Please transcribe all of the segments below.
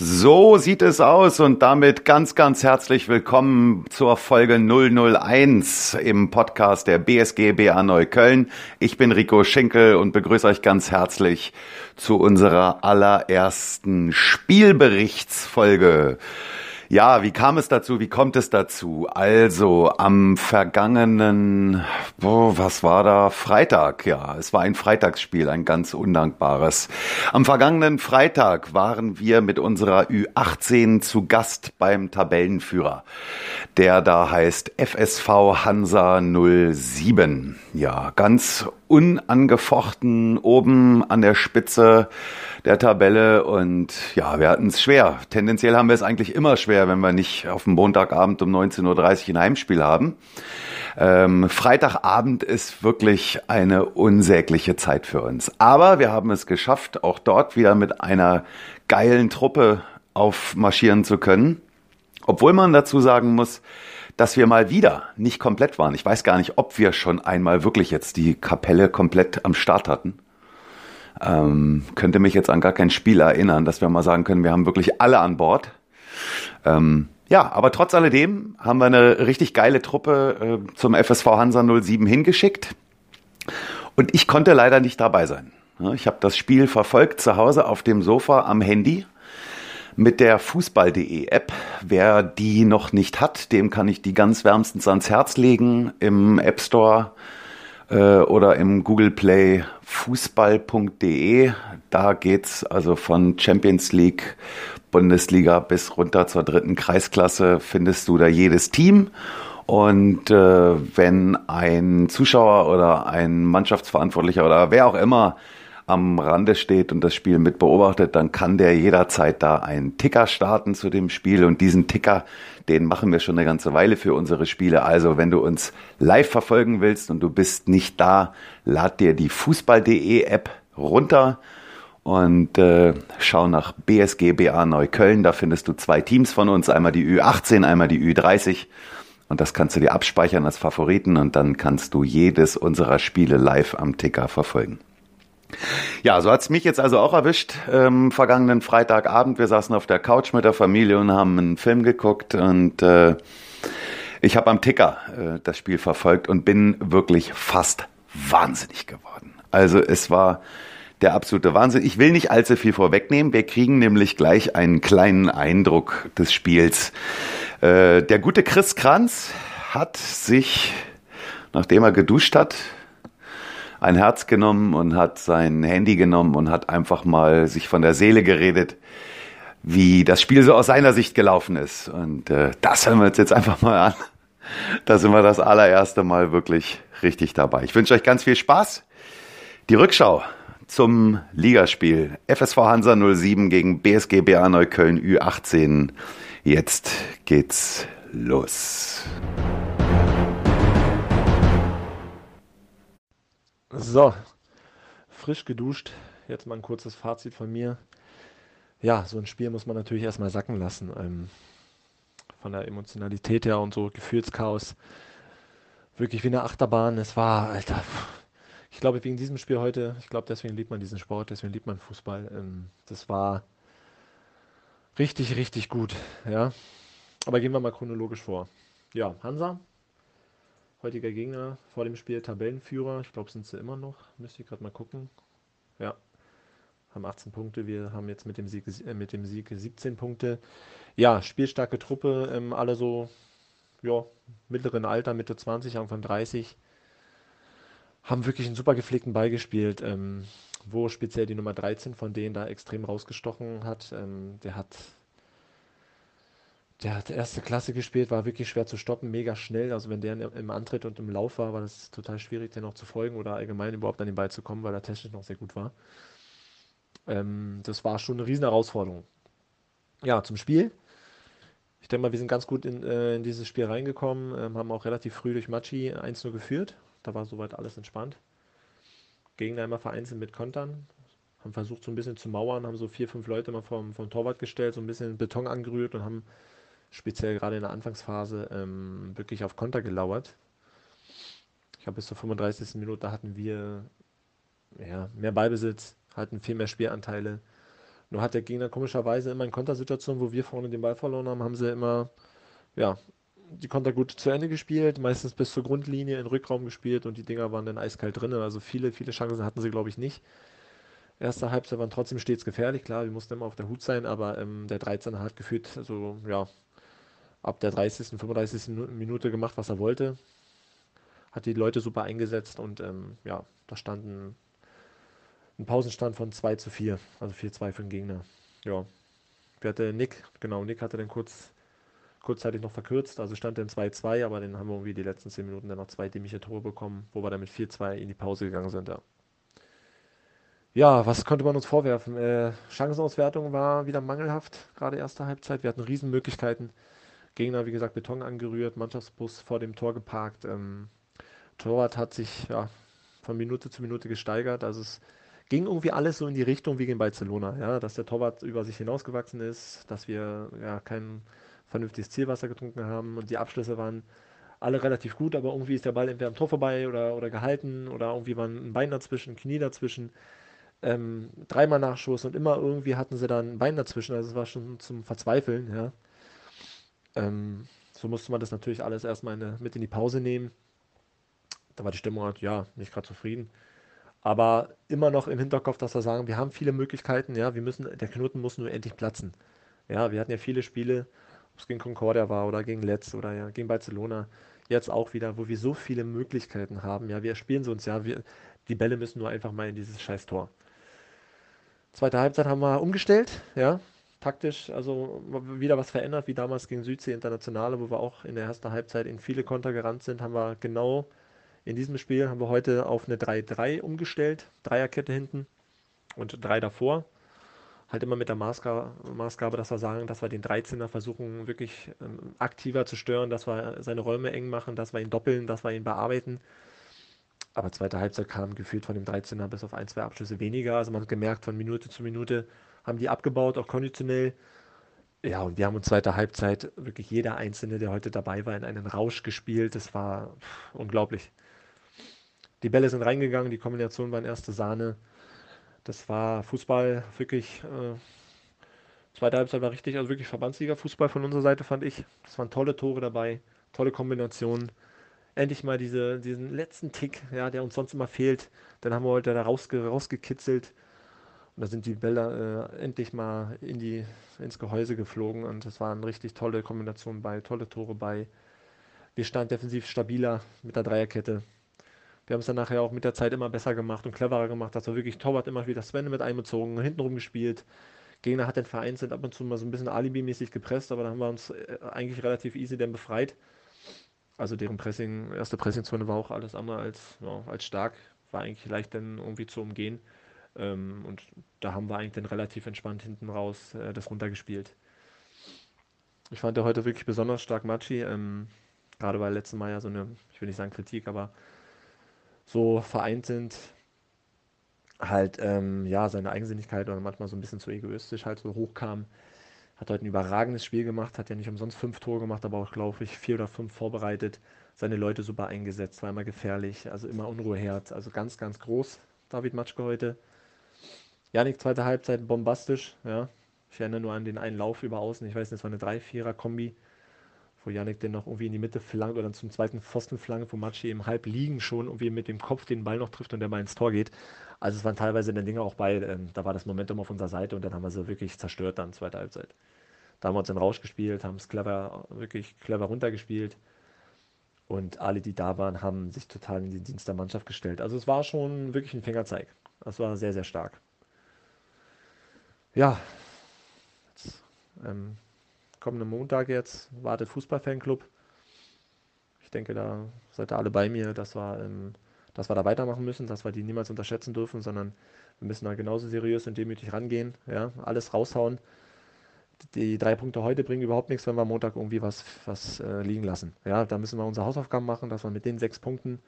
So sieht es aus und damit ganz, ganz herzlich willkommen zur Folge 001 im Podcast der BSG BA Neukölln. Ich bin Rico Schinkel und begrüße euch ganz herzlich zu unserer allerersten Spielberichtsfolge. Ja, wie kam es dazu? Wie kommt es dazu? Also am vergangenen, oh, was war da? Freitag, ja. Es war ein Freitagsspiel, ein ganz undankbares. Am vergangenen Freitag waren wir mit unserer Ü18 zu Gast beim Tabellenführer, der da heißt FSV Hansa 07. Ja, ganz unangefochten oben an der Spitze der Tabelle und ja, wir hatten es schwer. Tendenziell haben wir es eigentlich immer schwer, wenn wir nicht auf dem Montagabend um 19.30 Uhr ein Heimspiel haben. Ähm, Freitagabend ist wirklich eine unsägliche Zeit für uns. Aber wir haben es geschafft, auch dort wieder mit einer geilen Truppe aufmarschieren zu können. Obwohl man dazu sagen muss, dass wir mal wieder nicht komplett waren. Ich weiß gar nicht, ob wir schon einmal wirklich jetzt die Kapelle komplett am Start hatten. Ähm, könnte mich jetzt an gar kein Spiel erinnern, dass wir mal sagen können, wir haben wirklich alle an Bord. Ähm, ja, aber trotz alledem haben wir eine richtig geile Truppe äh, zum FSV Hansa 07 hingeschickt. Und ich konnte leider nicht dabei sein. Ich habe das Spiel verfolgt zu Hause auf dem Sofa am Handy mit der Fußball.de App. Wer die noch nicht hat, dem kann ich die ganz wärmstens ans Herz legen im App Store äh, oder im Google Play fußball.de. Da geht's also von Champions League, Bundesliga bis runter zur dritten Kreisklasse findest du da jedes Team. Und äh, wenn ein Zuschauer oder ein Mannschaftsverantwortlicher oder wer auch immer am Rande steht und das Spiel mit beobachtet, dann kann der jederzeit da einen Ticker starten zu dem Spiel und diesen Ticker, den machen wir schon eine ganze Weile für unsere Spiele. Also wenn du uns live verfolgen willst und du bist nicht da, lad dir die Fußball.de App runter und äh, schau nach BSGBA Neukölln. Da findest du zwei Teams von uns, einmal die Ü18, einmal die Ü30. Und das kannst du dir abspeichern als Favoriten und dann kannst du jedes unserer Spiele live am Ticker verfolgen. Ja, so hat's mich jetzt also auch erwischt. Ähm, vergangenen Freitagabend, wir saßen auf der Couch mit der Familie und haben einen Film geguckt und äh, ich habe am Ticker äh, das Spiel verfolgt und bin wirklich fast wahnsinnig geworden. Also es war der absolute Wahnsinn. Ich will nicht allzu viel vorwegnehmen. Wir kriegen nämlich gleich einen kleinen Eindruck des Spiels. Äh, der gute Chris Kranz hat sich, nachdem er geduscht hat, ein Herz genommen und hat sein Handy genommen und hat einfach mal sich von der Seele geredet, wie das Spiel so aus seiner Sicht gelaufen ist. Und äh, das hören wir uns jetzt einfach mal an. Da sind wir das allererste Mal wirklich richtig dabei. Ich wünsche euch ganz viel Spaß. Die Rückschau zum Ligaspiel FSV Hansa 07 gegen BSG BA Neukölln Ü18. Jetzt geht's los. So, frisch geduscht. Jetzt mal ein kurzes Fazit von mir. Ja, so ein Spiel muss man natürlich erstmal sacken lassen. Ähm, von der Emotionalität her und so Gefühlschaos. Wirklich wie eine Achterbahn. Es war, Alter, ich glaube wegen diesem Spiel heute, ich glaube deswegen liebt man diesen Sport, deswegen liebt man Fußball. Ähm, das war richtig, richtig gut. Ja, aber gehen wir mal chronologisch vor. Ja, Hansa Heutiger Gegner vor dem Spiel Tabellenführer. Ich glaube, sind sie immer noch. Müsste ich gerade mal gucken. Ja, haben 18 Punkte. Wir haben jetzt mit dem Sieg, äh, mit dem Sieg 17 Punkte. Ja, spielstarke Truppe. Ähm, alle so ja, mittleren Alter, Mitte 20, Anfang 30. Haben wirklich einen super gepflegten Ball gespielt. Ähm, wo speziell die Nummer 13 von denen da extrem rausgestochen hat. Ähm, der hat der hat erste Klasse gespielt, war wirklich schwer zu stoppen, mega schnell. Also wenn der im Antritt und im Lauf war, war das total schwierig, den noch zu folgen oder allgemein überhaupt an den Ball zu kommen, weil er technisch noch sehr gut war. Ähm, das war schon eine riesen Herausforderung. Ja, zum Spiel. Ich denke mal, wir sind ganz gut in, äh, in dieses Spiel reingekommen, ähm, haben auch relativ früh durch Machi 1-0 geführt. Da war soweit alles entspannt. Gegner immer vereinzelt mit Kontern. Haben versucht, so ein bisschen zu mauern, haben so vier, fünf Leute mal vom, vom Torwart gestellt, so ein bisschen Beton angerührt und haben speziell gerade in der Anfangsphase ähm, wirklich auf Konter gelauert. Ich glaube, bis zur 35. Minute hatten wir ja, mehr Ballbesitz, hatten viel mehr Spielanteile, Nur hat der Gegner komischerweise immer in Kontersituationen, wo wir vorne den Ball verloren haben, haben sie immer, ja, die Konter gut zu Ende gespielt, meistens bis zur Grundlinie in Rückraum gespielt und die Dinger waren dann eiskalt drin. Also viele, viele Chancen hatten sie, glaube ich, nicht. Erste Halbzeit waren trotzdem stets gefährlich, klar, wir mussten immer auf der Hut sein, aber ähm, der 13er hat gefühlt, also ja, ab der 30., 35. Minute gemacht, was er wollte. Hat die Leute super eingesetzt und ähm, ja, da standen ein Pausenstand von 2 zu 4, also 4-2 für den Gegner. Ja. Wir hatte Nick, genau, Nick hatte dann kurz, kurzzeitig noch verkürzt, also stand dann 2-2, aber dann haben wir irgendwie die letzten 10 Minuten dann noch zwei dämliche Tore bekommen, wo wir dann mit 4-2 in die Pause gegangen sind, ja. Ja, was konnte man uns vorwerfen? Äh, Chancenauswertung war wieder mangelhaft, gerade erste Halbzeit. Wir hatten Riesenmöglichkeiten. Gegner, wie gesagt, Beton angerührt, Mannschaftsbus vor dem Tor geparkt. Ähm, Torwart hat sich ja, von Minute zu Minute gesteigert. Also es ging irgendwie alles so in die Richtung wie gegen Barcelona, ja, dass der Torwart über sich hinausgewachsen ist, dass wir ja kein vernünftiges Zielwasser getrunken haben und die Abschlüsse waren alle relativ gut, aber irgendwie ist der Ball entweder am Tor vorbei oder, oder gehalten oder irgendwie war ein Bein dazwischen, ein Knie dazwischen. Ähm, dreimal Nachschuss und immer irgendwie hatten sie dann ein Bein dazwischen, also es war schon zum Verzweifeln, ja. Ähm, so musste man das natürlich alles erstmal in, mit in die Pause nehmen. Da war die Stimmung halt, ja, nicht gerade zufrieden aber immer noch im Hinterkopf, dass wir sagen, wir haben viele Möglichkeiten, ja, wir müssen, der Knoten muss nur endlich platzen. Ja, wir hatten ja viele Spiele, ob es gegen Concordia war oder gegen Letz oder ja, gegen Barcelona, jetzt auch wieder, wo wir so viele Möglichkeiten haben. Ja, wir spielen sie uns ja, wir, die Bälle müssen nur einfach mal in dieses scheiß Tor. Zweite Halbzeit haben wir umgestellt, ja, taktisch, also wieder was verändert, wie damals gegen Südsee Internationale, wo wir auch in der ersten Halbzeit in viele Konter gerannt sind, haben wir genau in diesem Spiel haben wir heute auf eine 3-3 umgestellt, Dreierkette hinten und drei davor. Halt immer mit der Maßgabe, Maßgabe, dass wir sagen, dass wir den 13er versuchen, wirklich ähm, aktiver zu stören, dass wir seine Räume eng machen, dass wir ihn doppeln, dass wir ihn bearbeiten. Aber zweite Halbzeit kam gefühlt von dem 13er bis auf ein, zwei Abschlüsse weniger. Also man hat gemerkt, von Minute zu Minute haben die abgebaut, auch konditionell. Ja, und wir haben uns zweite Halbzeit wirklich jeder Einzelne, der heute dabei war, in einen Rausch gespielt. Das war unglaublich. Die Bälle sind reingegangen, die Kombination war in erste Sahne. Das war Fußball wirklich. Äh, zweite Halbzeit war richtig, also wirklich Verbandsliga-Fußball von unserer Seite, fand ich. Das waren tolle Tore dabei, tolle Kombinationen. Endlich mal diese, diesen letzten Tick, ja, der uns sonst immer fehlt. Dann haben wir heute da rausge rausgekitzelt. Und da sind die Bälle äh, endlich mal in die, ins Gehäuse geflogen. Und das waren richtig tolle Kombinationen bei, tolle Tore bei. Wir standen defensiv stabiler mit der Dreierkette. Wir haben es dann nachher auch mit der Zeit immer besser gemacht und cleverer gemacht. Das war wirklich Torwart immer wieder Sven mit einbezogen, hintenrum gespielt. Gegner hat den Verein sind ab und zu mal so ein bisschen alibimäßig gepresst, aber da haben wir uns äh, eigentlich relativ easy dann befreit. Also deren Pressing, erste Pressingzone war auch alles andere als, ja, als stark, war eigentlich leicht dann irgendwie zu umgehen. Ähm, und da haben wir eigentlich dann relativ entspannt hinten raus äh, das runtergespielt. Ich fand der heute wirklich besonders stark Machi, ähm, gerade weil letzten Mal ja so eine, ich will nicht sagen Kritik, aber so vereint sind, halt ähm, ja seine Eigensinnigkeit oder manchmal so ein bisschen zu egoistisch halt so hochkam. Hat heute ein überragendes Spiel gemacht, hat ja nicht umsonst fünf Tore gemacht, aber auch, glaube ich, vier oder fünf vorbereitet. Seine Leute super eingesetzt, immer gefährlich, also immer Unruheherd, also ganz, ganz groß, David Matschke heute. Janik, zweite Halbzeit bombastisch, ja. Ich erinnere nur an den einen Lauf über außen, ich weiß nicht, es war eine 3-4er-Kombi wo Yannick den noch irgendwie in die Mitte flankt oder dann zum zweiten Pfosten flankt, wo Matschi im Halb liegen schon irgendwie mit dem Kopf den Ball noch trifft und der Ball ins Tor geht. Also es waren teilweise dann Dinge auch bei, ähm, da war das Momentum auf unserer Seite und dann haben wir sie wirklich zerstört dann, zweite Halbzeit. Da haben wir uns den Rausch gespielt, haben es clever, wirklich clever runtergespielt. Und alle, die da waren, haben sich total in den Dienst der Mannschaft gestellt. Also es war schon wirklich ein Fingerzeig. Das war sehr, sehr stark. Ja, jetzt, ähm, kommenden Montag jetzt wartet Fußballfanclub. Ich denke, da seid ihr alle bei mir, dass wir, ähm, dass wir da weitermachen müssen, dass wir die niemals unterschätzen dürfen, sondern wir müssen da genauso seriös und demütig rangehen, ja, alles raushauen. Die drei Punkte heute bringen überhaupt nichts, wenn wir am Montag irgendwie was, was äh, liegen lassen. Ja, da müssen wir unsere Hausaufgaben machen, dass wir mit den sechs Punkten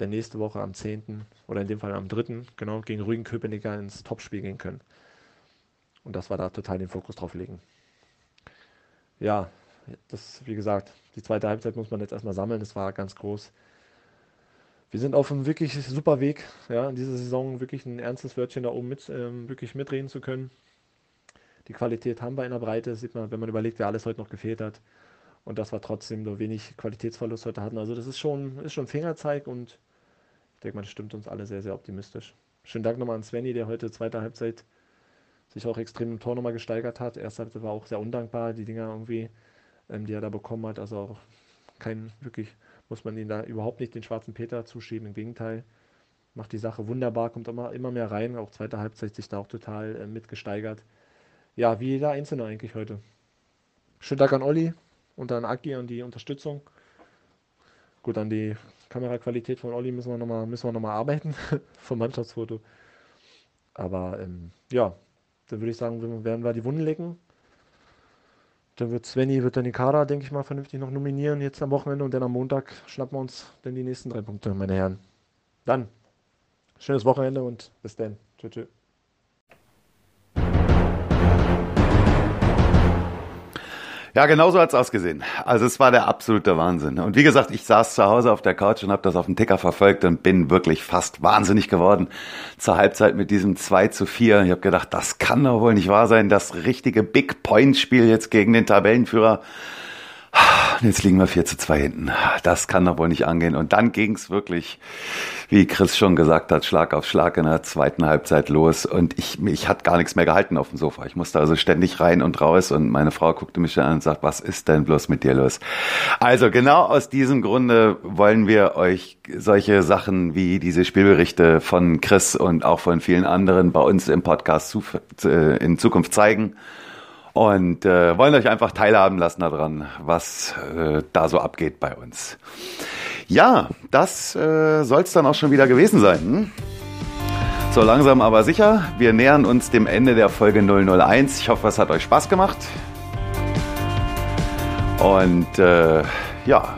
der nächste Woche am 10. oder in dem Fall am 3. genau gegen Rügen Köpenicker ins Topspiel gehen können. Und dass wir da total den Fokus drauf legen ja, das, wie gesagt, die zweite Halbzeit muss man jetzt erstmal sammeln. Das war ganz groß. Wir sind auf einem wirklich super Weg, ja, in dieser Saison wirklich ein ernstes Wörtchen da oben mit, ähm, wirklich mitreden zu können. die Qualität haben wir in der Breite, sieht man, wenn man überlegt, wer alles heute noch gefehlt hat. Und dass wir trotzdem nur wenig Qualitätsverlust heute hatten. Also das ist schon, ist schon Fingerzeig und ich denke das stimmt uns alle sehr, sehr optimistisch. Schönen Dank nochmal an Svenny, der heute zweite Halbzeit sich auch extrem im Tor nochmal gesteigert hat. Erste Halbzeit war auch sehr undankbar, die Dinger irgendwie, ähm, die er da bekommen hat. Also auch kein, wirklich, muss man ihn da überhaupt nicht den schwarzen Peter zuschieben. Im Gegenteil, macht die Sache wunderbar, kommt immer, immer mehr rein. Auch zweite Halbzeit sich da auch total äh, mitgesteigert. Ja, wie jeder Einzelne eigentlich heute. Schönen Dank an Olli und an Aki und die Unterstützung. Gut, an die Kameraqualität von Olli müssen wir nochmal noch arbeiten vom Mannschaftsfoto. Aber ähm, ja, dann würde ich sagen, werden wir die Wunden lecken. Dann wird Svenny, wird dann die Kader, denke ich mal, vernünftig noch nominieren jetzt am Wochenende und dann am Montag schnappen wir uns dann die nächsten drei Punkte, meine Herren. Dann, schönes Wochenende und bis dann. Tschüss. tschüss. Ja, genau so hat's ausgesehen. Also es war der absolute Wahnsinn. Und wie gesagt, ich saß zu Hause auf der Couch und habe das auf dem Ticker verfolgt und bin wirklich fast wahnsinnig geworden zur Halbzeit mit diesem 2 zu 4. Ich habe gedacht, das kann doch wohl nicht wahr sein. Das richtige Big Point Spiel jetzt gegen den Tabellenführer. Jetzt liegen wir 4 zu 2 hinten. Das kann doch wohl nicht angehen. Und dann ging's wirklich, wie Chris schon gesagt hat, Schlag auf Schlag in der zweiten Halbzeit los. Und ich, ich hatte gar nichts mehr gehalten auf dem Sofa. Ich musste also ständig rein und raus. Und meine Frau guckte mich an und sagt, was ist denn bloß mit dir los? Also genau aus diesem Grunde wollen wir euch solche Sachen wie diese Spielberichte von Chris und auch von vielen anderen bei uns im Podcast äh, in Zukunft zeigen und äh, wollen euch einfach teilhaben lassen daran, was äh, da so abgeht bei uns. Ja, das äh, soll es dann auch schon wieder gewesen sein. Hm? So langsam aber sicher. Wir nähern uns dem Ende der Folge 001. Ich hoffe, es hat euch Spaß gemacht. Und äh, ja,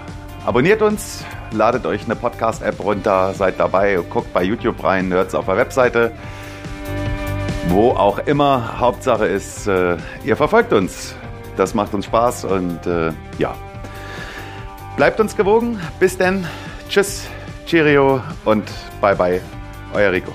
abonniert uns, ladet euch eine Podcast-App runter, seid dabei, guckt bei YouTube rein, hört es auf der Webseite wo auch immer. Hauptsache ist, äh, ihr verfolgt uns. Das macht uns Spaß und äh, ja. Bleibt uns gewogen. Bis denn. Tschüss, Cheerio und bye bye. Euer Rico.